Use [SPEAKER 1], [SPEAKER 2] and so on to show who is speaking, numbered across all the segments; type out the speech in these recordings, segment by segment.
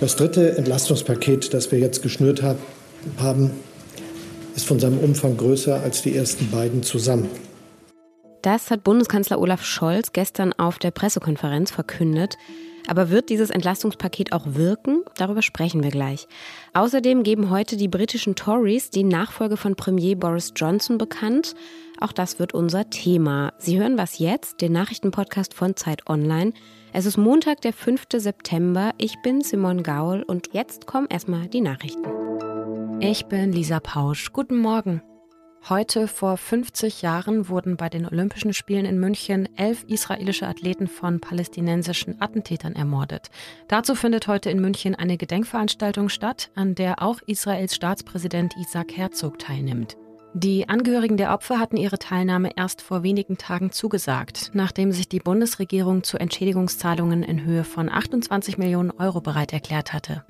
[SPEAKER 1] Das dritte Entlastungspaket, das wir jetzt geschnürt haben, ist von seinem Umfang größer als die ersten beiden zusammen.
[SPEAKER 2] Das hat Bundeskanzler Olaf Scholz gestern auf der Pressekonferenz verkündet. Aber wird dieses Entlastungspaket auch wirken? Darüber sprechen wir gleich. Außerdem geben heute die britischen Tories die Nachfolge von Premier Boris Johnson bekannt. Auch das wird unser Thema. Sie hören was jetzt, den Nachrichtenpodcast von Zeit Online. Es ist Montag, der 5. September. Ich bin Simon Gaul und jetzt kommen erstmal die Nachrichten. Ich bin Lisa Pausch. Guten Morgen. Heute vor 50 Jahren wurden bei den Olympischen Spielen in München elf israelische Athleten von palästinensischen Attentätern ermordet. Dazu findet heute in München eine Gedenkveranstaltung statt, an der auch Israels Staatspräsident Isaac Herzog teilnimmt. Die Angehörigen der Opfer hatten ihre Teilnahme erst vor wenigen Tagen zugesagt, nachdem sich die Bundesregierung zu Entschädigungszahlungen in Höhe von 28 Millionen Euro bereit erklärt hatte.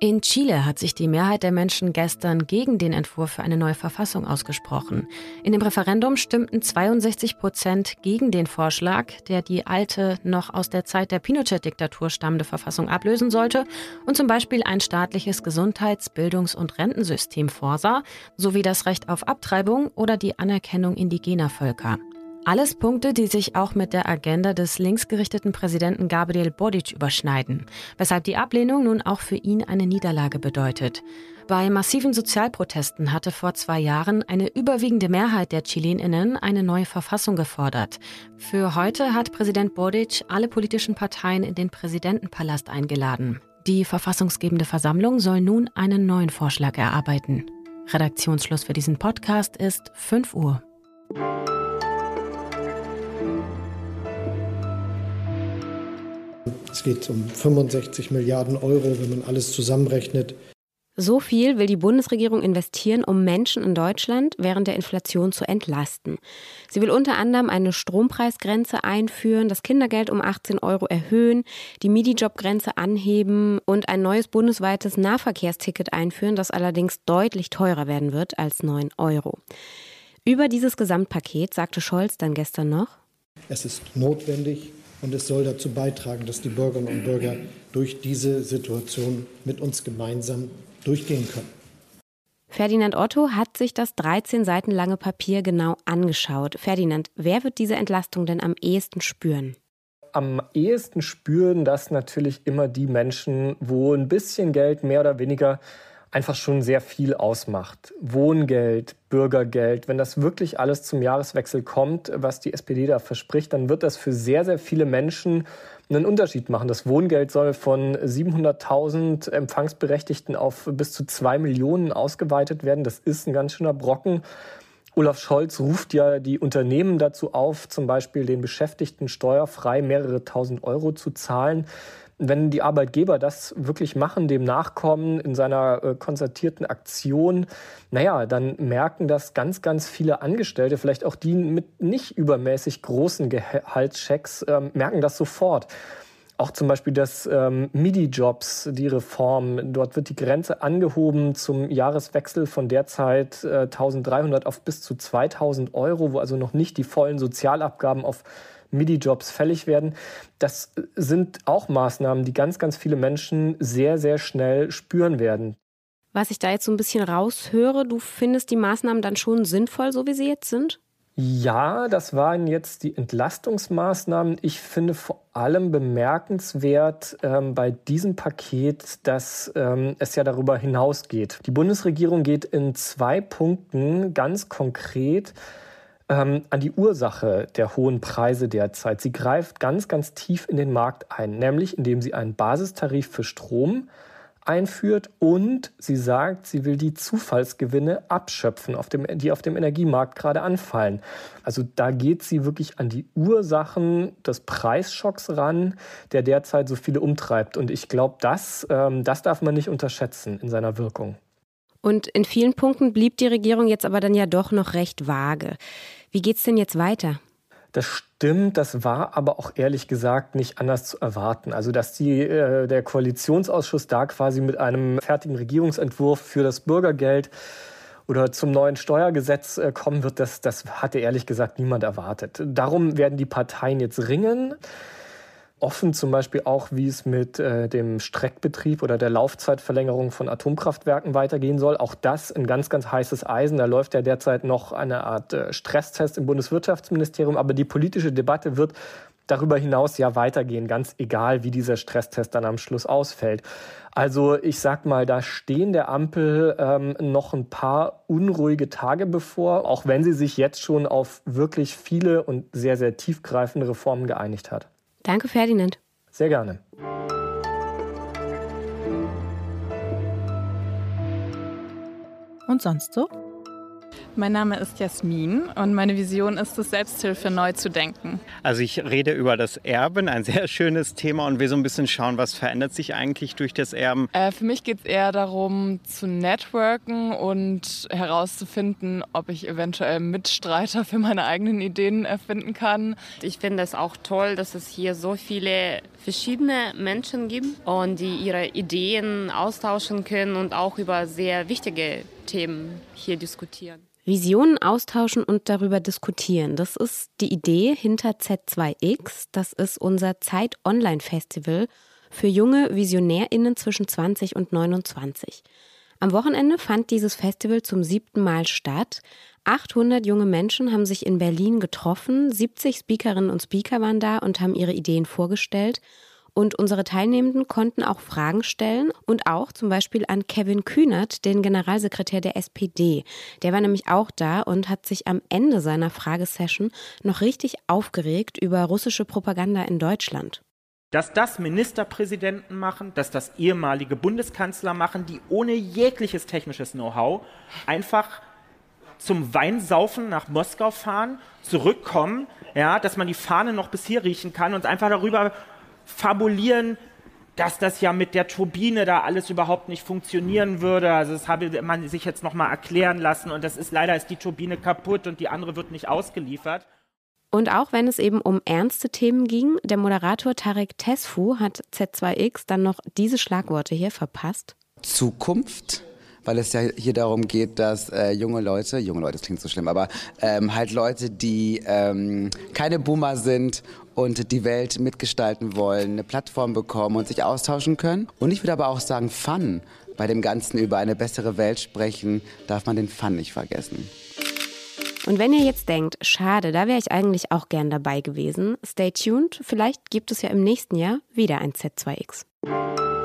[SPEAKER 2] In Chile hat sich die Mehrheit der Menschen gestern gegen den Entwurf für eine neue Verfassung ausgesprochen. In dem Referendum stimmten 62 Prozent gegen den Vorschlag, der die alte, noch aus der Zeit der Pinochet-Diktatur stammende Verfassung ablösen sollte und zum Beispiel ein staatliches Gesundheits-, Bildungs- und Rentensystem vorsah, sowie das Recht auf Abtreibung oder die Anerkennung indigener Völker. Alles Punkte, die sich auch mit der Agenda des linksgerichteten Präsidenten Gabriel Boric überschneiden, weshalb die Ablehnung nun auch für ihn eine Niederlage bedeutet. Bei massiven Sozialprotesten hatte vor zwei Jahren eine überwiegende Mehrheit der Chileninnen eine neue Verfassung gefordert. Für heute hat Präsident Boric alle politischen Parteien in den Präsidentenpalast eingeladen. Die verfassungsgebende Versammlung soll nun einen neuen Vorschlag erarbeiten. Redaktionsschluss für diesen Podcast ist 5 Uhr.
[SPEAKER 1] Es geht um 65 Milliarden Euro, wenn man alles zusammenrechnet.
[SPEAKER 2] So viel will die Bundesregierung investieren, um Menschen in Deutschland während der Inflation zu entlasten. Sie will unter anderem eine Strompreisgrenze einführen, das Kindergeld um 18 Euro erhöhen, die MIDI-Job-Grenze anheben und ein neues bundesweites Nahverkehrsticket einführen, das allerdings deutlich teurer werden wird als 9 Euro. Über dieses Gesamtpaket sagte Scholz dann gestern noch,
[SPEAKER 1] es ist notwendig, und es soll dazu beitragen, dass die Bürgerinnen und Bürger durch diese Situation mit uns gemeinsam durchgehen können.
[SPEAKER 2] Ferdinand Otto hat sich das 13 Seiten lange Papier genau angeschaut. Ferdinand, wer wird diese Entlastung denn am ehesten spüren?
[SPEAKER 3] Am ehesten spüren das natürlich immer die Menschen, wo ein bisschen Geld mehr oder weniger einfach schon sehr viel ausmacht. Wohngeld, Bürgergeld, wenn das wirklich alles zum Jahreswechsel kommt, was die SPD da verspricht, dann wird das für sehr, sehr viele Menschen einen Unterschied machen. Das Wohngeld soll von 700.000 Empfangsberechtigten auf bis zu zwei Millionen ausgeweitet werden. Das ist ein ganz schöner Brocken. Olaf Scholz ruft ja die Unternehmen dazu auf, zum Beispiel den Beschäftigten steuerfrei mehrere tausend Euro zu zahlen wenn die Arbeitgeber das wirklich machen, dem nachkommen in seiner äh, konzertierten Aktion, naja, dann merken das ganz, ganz viele Angestellte, vielleicht auch die mit nicht übermäßig großen Gehaltschecks, ähm, merken das sofort. Auch zum Beispiel das ähm, MIDI-Jobs, die Reform. Dort wird die Grenze angehoben zum Jahreswechsel von derzeit äh, 1300 auf bis zu 2000 Euro, wo also noch nicht die vollen Sozialabgaben auf MIDI-Jobs fällig werden. Das sind auch Maßnahmen, die ganz, ganz viele Menschen sehr, sehr schnell spüren werden.
[SPEAKER 2] Was ich da jetzt so ein bisschen raushöre, du findest die Maßnahmen dann schon sinnvoll, so wie sie jetzt sind?
[SPEAKER 3] Ja, das waren jetzt die Entlastungsmaßnahmen. Ich finde vor allem bemerkenswert ähm, bei diesem Paket, dass ähm, es ja darüber hinausgeht. Die Bundesregierung geht in zwei Punkten ganz konkret ähm, an die Ursache der hohen Preise derzeit. Sie greift ganz, ganz tief in den Markt ein, nämlich indem sie einen Basistarif für Strom einführt und sie sagt, sie will die Zufallsgewinne abschöpfen, auf dem, die auf dem Energiemarkt gerade anfallen. Also da geht sie wirklich an die Ursachen des Preisschocks ran, der derzeit so viele umtreibt. Und ich glaube, das, ähm, das darf man nicht unterschätzen in seiner Wirkung.
[SPEAKER 2] Und in vielen Punkten blieb die Regierung jetzt aber dann ja doch noch recht vage. Wie geht's denn jetzt weiter?
[SPEAKER 3] Das stimmt, das war aber auch ehrlich gesagt nicht anders zu erwarten. Also, dass die, äh, der Koalitionsausschuss da quasi mit einem fertigen Regierungsentwurf für das Bürgergeld oder zum neuen Steuergesetz äh, kommen wird, das, das hatte ehrlich gesagt niemand erwartet. Darum werden die Parteien jetzt ringen. Offen, zum Beispiel auch, wie es mit äh, dem Streckbetrieb oder der Laufzeitverlängerung von Atomkraftwerken weitergehen soll. Auch das ein ganz, ganz heißes Eisen. Da läuft ja derzeit noch eine Art äh, Stresstest im Bundeswirtschaftsministerium. Aber die politische Debatte wird darüber hinaus ja weitergehen, ganz egal, wie dieser Stresstest dann am Schluss ausfällt. Also ich sag mal, da stehen der Ampel ähm, noch ein paar unruhige Tage bevor, auch wenn sie sich jetzt schon auf wirklich viele und sehr, sehr tiefgreifende Reformen geeinigt hat.
[SPEAKER 2] Danke, Ferdinand.
[SPEAKER 3] Sehr gerne.
[SPEAKER 4] Und sonst so?
[SPEAKER 5] Mein Name ist Jasmin und meine Vision ist es, Selbsthilfe neu zu denken.
[SPEAKER 6] Also ich rede über das Erben, ein sehr schönes Thema und will so ein bisschen schauen, was verändert sich eigentlich durch das Erben.
[SPEAKER 5] Äh, für mich geht es eher darum, zu networken und herauszufinden, ob ich eventuell Mitstreiter für meine eigenen Ideen erfinden kann.
[SPEAKER 7] Ich finde es auch toll, dass es hier so viele verschiedene Menschen gibt und die ihre Ideen austauschen können und auch über sehr wichtige Themen hier diskutieren.
[SPEAKER 2] Visionen austauschen und darüber diskutieren. Das ist die Idee hinter Z2X. Das ist unser Zeit-Online-Festival für junge VisionärInnen zwischen 20 und 29. Am Wochenende fand dieses Festival zum siebten Mal statt. 800 junge Menschen haben sich in Berlin getroffen, 70 Speakerinnen und Speaker waren da und haben ihre Ideen vorgestellt. Und unsere Teilnehmenden konnten auch Fragen stellen und auch zum Beispiel an Kevin Kühnert, den Generalsekretär der SPD. Der war nämlich auch da und hat sich am Ende seiner Fragesession noch richtig aufgeregt über russische Propaganda in Deutschland.
[SPEAKER 8] Dass das Ministerpräsidenten machen, dass das ehemalige Bundeskanzler machen, die ohne jegliches technisches Know-how einfach zum Weinsaufen nach Moskau fahren, zurückkommen, ja, dass man die Fahne noch bis hier riechen kann und einfach darüber fabulieren, dass das ja mit der Turbine da alles überhaupt nicht funktionieren würde. Also das habe man sich jetzt nochmal erklären lassen und das ist leider ist die Turbine kaputt und die andere wird nicht ausgeliefert.
[SPEAKER 2] Und auch wenn es eben um ernste Themen ging, der Moderator Tarek Tesfu hat Z2X dann noch diese Schlagworte hier verpasst.
[SPEAKER 9] Zukunft, weil es ja hier darum geht, dass äh, junge Leute, junge Leute, das klingt so schlimm, aber ähm, halt Leute, die ähm, keine Boomer sind und die Welt mitgestalten wollen, eine Plattform bekommen und sich austauschen können. Und ich würde aber auch sagen, Fun. Bei dem Ganzen über eine bessere Welt sprechen, darf man den Fun nicht vergessen.
[SPEAKER 2] Und wenn ihr jetzt denkt, schade, da wäre ich eigentlich auch gern dabei gewesen, stay tuned, vielleicht gibt es ja im nächsten Jahr wieder ein Z2X.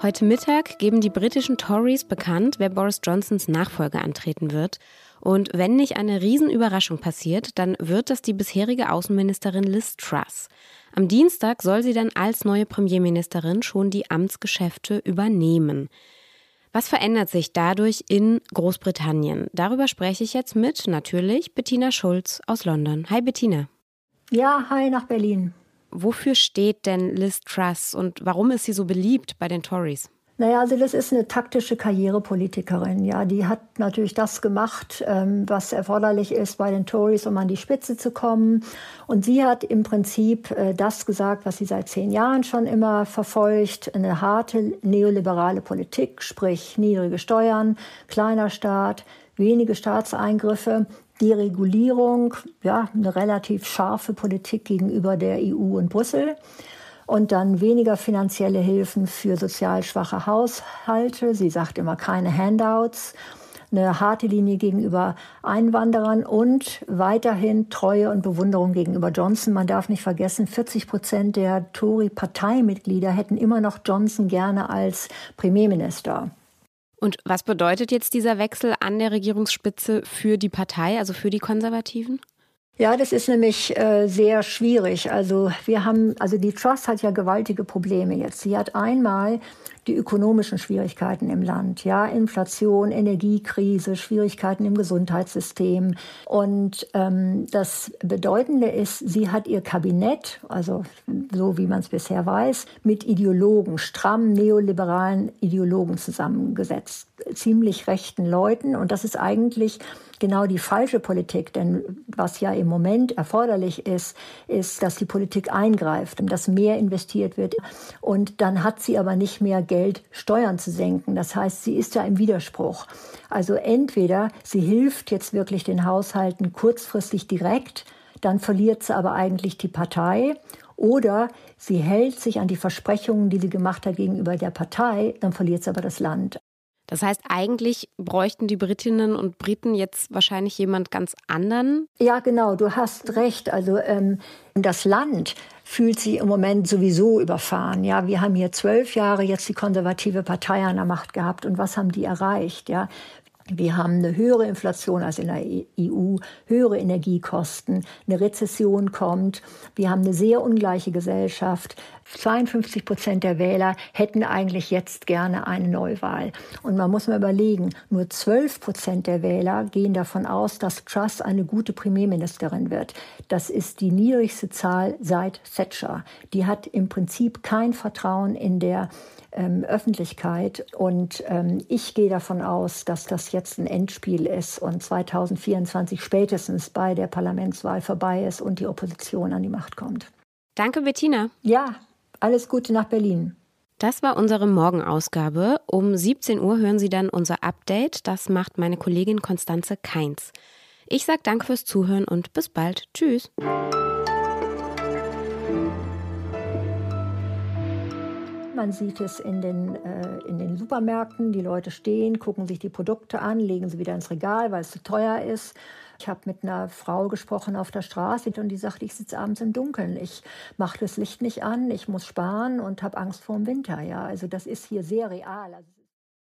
[SPEAKER 2] Heute Mittag geben die britischen Tories bekannt, wer Boris Johnsons Nachfolger antreten wird. Und wenn nicht eine Riesenüberraschung passiert, dann wird das die bisherige Außenministerin Liz Truss. Am Dienstag soll sie dann als neue Premierministerin schon die Amtsgeschäfte übernehmen. Was verändert sich dadurch in Großbritannien? Darüber spreche ich jetzt mit natürlich Bettina Schulz aus London. Hi Bettina.
[SPEAKER 10] Ja, hi nach Berlin.
[SPEAKER 2] Wofür steht denn Liz Truss und warum ist sie so beliebt bei den Tories?
[SPEAKER 10] Naja, also das ist eine taktische Karrierepolitikerin. Ja, die hat natürlich das gemacht, ähm, was erforderlich ist bei den Tories, um an die Spitze zu kommen. Und sie hat im Prinzip äh, das gesagt, was sie seit zehn Jahren schon immer verfolgt: eine harte neoliberale Politik, sprich niedrige Steuern, kleiner Staat, wenige Staatseingriffe. Deregulierung, ja, eine relativ scharfe Politik gegenüber der EU und Brüssel und dann weniger finanzielle Hilfen für sozial schwache Haushalte. Sie sagt immer keine Handouts eine harte Linie gegenüber Einwanderern und weiterhin Treue und Bewunderung gegenüber Johnson. Man darf nicht vergessen, 40 Prozent der Tory-Parteimitglieder hätten immer noch Johnson gerne als Premierminister.
[SPEAKER 2] Und was bedeutet jetzt dieser Wechsel an der Regierungsspitze für die Partei, also für die Konservativen?
[SPEAKER 10] Ja, das ist nämlich äh, sehr schwierig. Also wir haben, also die Trust hat ja gewaltige Probleme jetzt. Sie hat einmal die ökonomischen Schwierigkeiten im Land, ja, Inflation, Energiekrise, Schwierigkeiten im Gesundheitssystem. Und ähm, das Bedeutende ist, sie hat ihr Kabinett, also so wie man es bisher weiß, mit Ideologen, stramm neoliberalen Ideologen zusammengesetzt, ziemlich rechten Leuten. Und das ist eigentlich genau die falsche Politik. Denn was ja im Moment erforderlich ist, ist, dass die Politik eingreift, dass mehr investiert wird. Und dann hat sie aber nicht mehr Geld Geld Steuern zu senken. Das heißt, sie ist ja im Widerspruch. Also entweder sie hilft jetzt wirklich den Haushalten kurzfristig direkt, dann verliert sie aber eigentlich die Partei. Oder sie hält sich an die Versprechungen, die sie gemacht hat gegenüber der Partei, dann verliert sie aber das Land.
[SPEAKER 2] Das heißt, eigentlich bräuchten die Britinnen und Briten jetzt wahrscheinlich jemand ganz anderen?
[SPEAKER 10] Ja, genau, du hast recht. Also ähm, das Land fühlt sich im Moment sowieso überfahren. Ja, wir haben hier zwölf Jahre jetzt die konservative Partei an der Macht gehabt und was haben die erreicht? Ja, wir haben eine höhere Inflation als in der EU, höhere Energiekosten, eine Rezession kommt. Wir haben eine sehr ungleiche Gesellschaft. 52 Prozent der Wähler hätten eigentlich jetzt gerne eine Neuwahl. Und man muss mal überlegen, nur 12 Prozent der Wähler gehen davon aus, dass Truss eine gute Premierministerin wird. Das ist die niedrigste Zahl seit Thatcher. Die hat im Prinzip kein Vertrauen in der ähm, Öffentlichkeit. Und ähm, ich gehe davon aus, dass das jetzt ein Endspiel ist und 2024 spätestens bei der Parlamentswahl vorbei ist und die Opposition an die Macht kommt.
[SPEAKER 2] Danke, Bettina.
[SPEAKER 10] Ja, alles Gute nach Berlin.
[SPEAKER 2] Das war unsere Morgenausgabe. Um 17 Uhr hören Sie dann unser Update. Das macht meine Kollegin Konstanze Keins. Ich sage Danke fürs Zuhören und bis bald. Tschüss.
[SPEAKER 10] Man sieht es in den, äh, in den Supermärkten. Die Leute stehen, gucken sich die Produkte an, legen sie wieder ins Regal, weil es zu teuer ist. Ich habe mit einer Frau gesprochen auf der Straße und die sagte, ich sitze abends im Dunkeln. Ich mache das Licht nicht an, ich muss sparen und habe Angst vor dem Winter. Ja, also das ist hier sehr real. Also